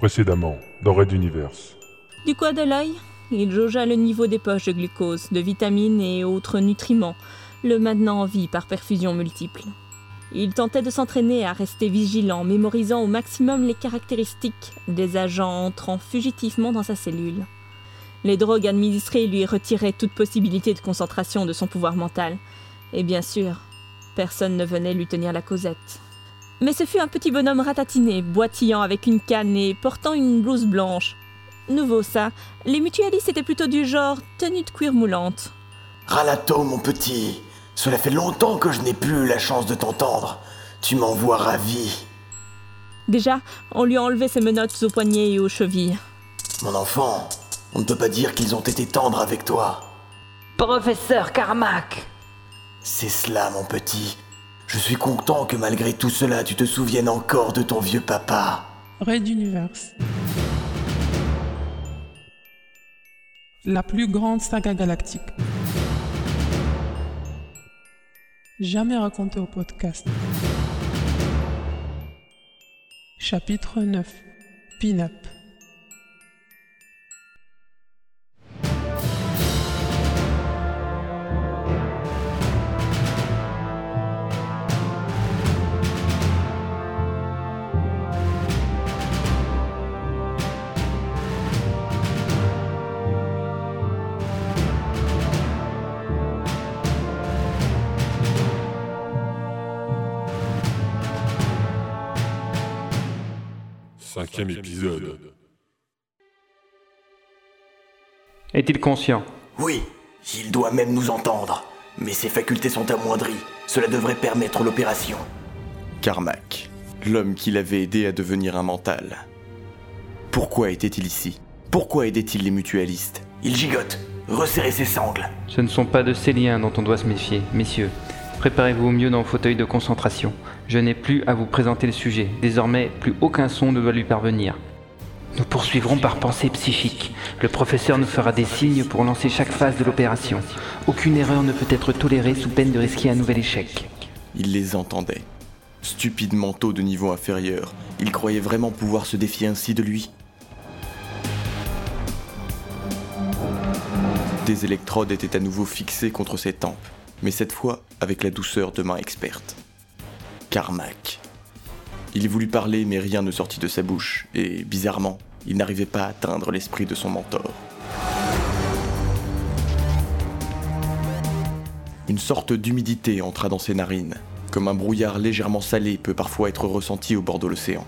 Précédemment, dans Red Universe. Du coin de l'œil, il jaugea le niveau des poches de glucose, de vitamines et autres nutriments, le maintenant en vie par perfusion multiple. Il tentait de s'entraîner à rester vigilant, mémorisant au maximum les caractéristiques des agents entrant fugitivement dans sa cellule. Les drogues administrées lui retiraient toute possibilité de concentration de son pouvoir mental. Et bien sûr, personne ne venait lui tenir la causette. Mais ce fut un petit bonhomme ratatiné, boitillant avec une canne et portant une blouse blanche. Nouveau ça, les mutualistes étaient plutôt du genre tenue de cuir moulante. Ralato, mon petit, cela fait longtemps que je n'ai plus la chance de t'entendre. Tu m'envoies ravi. Déjà, on lui a enlevé ses menottes aux poignets et aux chevilles. Mon enfant, on ne peut pas dire qu'ils ont été tendres avec toi. Professeur Carmack C'est cela, mon petit. Je suis content que malgré tout cela, tu te souviennes encore de ton vieux papa. Red Universe. La plus grande saga galactique. Jamais racontée au podcast. Chapitre 9. Pin-up. Cinquième épisode. Est-il conscient? Oui, il doit même nous entendre. Mais ses facultés sont amoindries. Cela devrait permettre l'opération. Carmack, l'homme qui l'avait aidé à devenir un mental. Pourquoi était-il ici? Pourquoi aidait-il les mutualistes? Il gigote. Resserrez ses sangles. Ce ne sont pas de ces liens dont on doit se méfier, messieurs. Préparez-vous au mieux dans le fauteuil de concentration. Je n'ai plus à vous présenter le sujet. Désormais, plus aucun son ne doit lui parvenir. Nous poursuivrons par pensée psychique. Le professeur nous fera des signes pour lancer chaque phase de l'opération. Aucune erreur ne peut être tolérée sous peine de risquer un nouvel échec. Il les entendait. Stupides manteaux de niveau inférieur. Il croyait vraiment pouvoir se défier ainsi de lui Des électrodes étaient à nouveau fixées contre ses tempes, mais cette fois avec la douceur de mains expertes. Carmack. Il voulut parler, mais rien ne sortit de sa bouche, et bizarrement, il n'arrivait pas à atteindre l'esprit de son mentor. Une sorte d'humidité entra dans ses narines, comme un brouillard légèrement salé peut parfois être ressenti au bord de l'océan.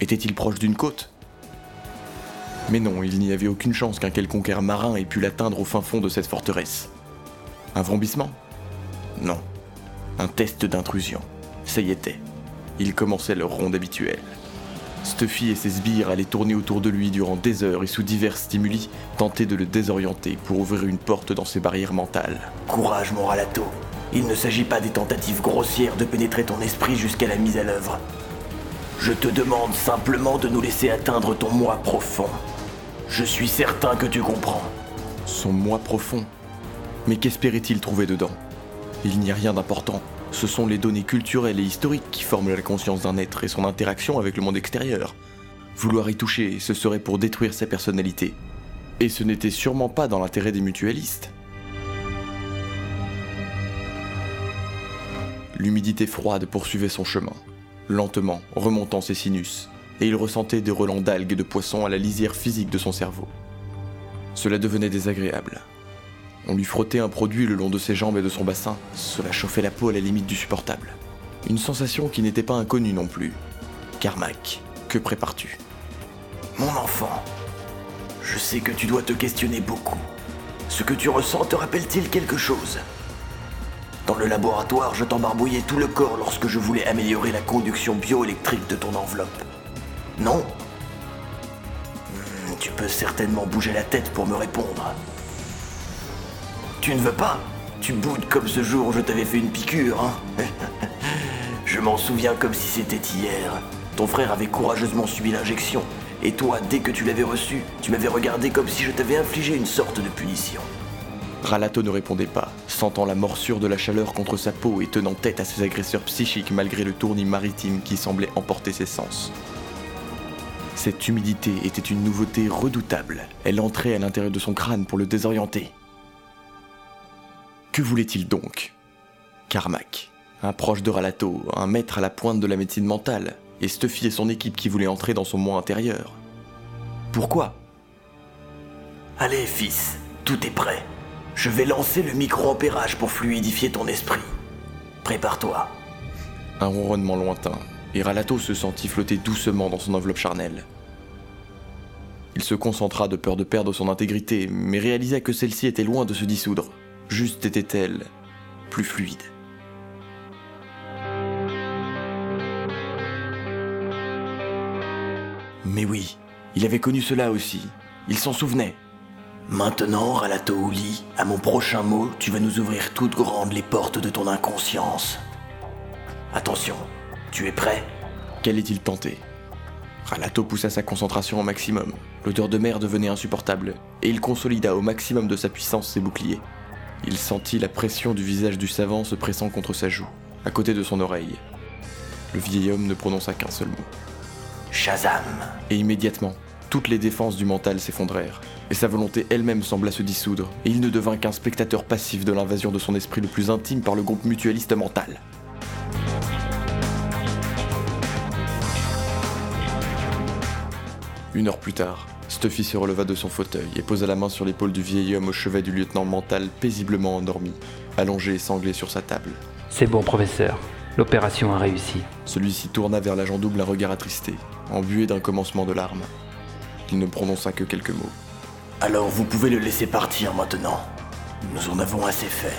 Était-il proche d'une côte? Mais non, il n'y avait aucune chance qu'un quelconque marin ait pu l'atteindre au fin fond de cette forteresse. Un vrombissement Non. Un test d'intrusion. Ça y était. Il commençait leur ronde habituelle. Stuffy et ses sbires allaient tourner autour de lui durant des heures et sous divers stimuli, tenter de le désorienter pour ouvrir une porte dans ses barrières mentales. Courage, mon Ralato. Il ne s'agit pas des tentatives grossières de pénétrer ton esprit jusqu'à la mise à l'œuvre. Je te demande simplement de nous laisser atteindre ton moi profond. Je suis certain que tu comprends. Son moi profond Mais qu'espérait-il trouver dedans? Il n'y a rien d'important. Ce sont les données culturelles et historiques qui forment la conscience d'un être et son interaction avec le monde extérieur. Vouloir y toucher, ce serait pour détruire sa personnalité. Et ce n'était sûrement pas dans l'intérêt des mutualistes. L'humidité froide poursuivait son chemin, lentement remontant ses sinus, et il ressentait des relents d'algues et de poissons à la lisière physique de son cerveau. Cela devenait désagréable. On lui frottait un produit le long de ses jambes et de son bassin, cela chauffait la peau à la limite du supportable. Une sensation qui n'était pas inconnue non plus. Carmack, que prépares-tu? Mon enfant, je sais que tu dois te questionner beaucoup. Ce que tu ressens te rappelle-t-il quelque chose? Dans le laboratoire, je t'embarbouillais tout le corps lorsque je voulais améliorer la conduction bioélectrique de ton enveloppe. Non? Hmm, Tu peux certainement bouger la tête pour me répondre. Tu ne veux pas Tu boudes comme ce jour où je t'avais fait une piqûre, hein Je m'en souviens comme si c'était hier. Ton frère avait courageusement subi l'injection. Et toi, dès que tu l'avais reçue, tu m'avais regardé comme si je t'avais infligé une sorte de punition. Ralato ne répondait pas, sentant la morsure de la chaleur contre sa peau et tenant tête à ses agresseurs psychiques malgré le tournis maritime qui semblait emporter ses sens. Cette humidité était une nouveauté redoutable. Elle entrait à l'intérieur de son crâne pour le désorienter. Que voulait-il donc? Carmack, un proche de Ralato, un maître à la pointe de la médecine mentale, et Stuffy et son équipe qui voulaient entrer dans son moi intérieur. Pourquoi? Allez, fils, tout est prêt. Je vais lancer le micro-ampérage pour fluidifier ton esprit. Prépare-toi. Un ronronnement lointain, et Ralato se sentit flotter doucement dans son enveloppe charnelle. Il se concentra de peur de perdre son intégrité, mais réalisa que celle-ci était loin de se dissoudre. Juste était-elle plus fluide. Mais oui, il avait connu cela aussi. Il s'en souvenait. Maintenant, Ralato Ouli, à mon prochain mot, tu vas nous ouvrir toutes grandes les portes de ton inconscience. Attention, tu es prêt? Qu'allait-il tenter Ralato poussa sa concentration au maximum. L'odeur de mer devenait insupportable, et il consolida au maximum de sa puissance ses boucliers. Il sentit la pression du visage du savant se pressant contre sa joue, à côté de son oreille. Le vieil homme ne prononça qu'un seul mot. Shazam Et immédiatement, toutes les défenses du mental s'effondrèrent, et sa volonté elle-même sembla se dissoudre, et il ne devint qu'un spectateur passif de l'invasion de son esprit le plus intime par le groupe mutualiste mental. Une heure plus tard, Stuffy se releva de son fauteuil et posa la main sur l'épaule du vieil homme au chevet du lieutenant mental paisiblement endormi, allongé et sanglé sur sa table. C'est bon, professeur. L'opération a réussi. Celui-ci tourna vers l'agent double un regard attristé, embué d'un commencement de larmes. Il ne prononça que quelques mots. Alors vous pouvez le laisser partir maintenant. Nous en avons assez fait.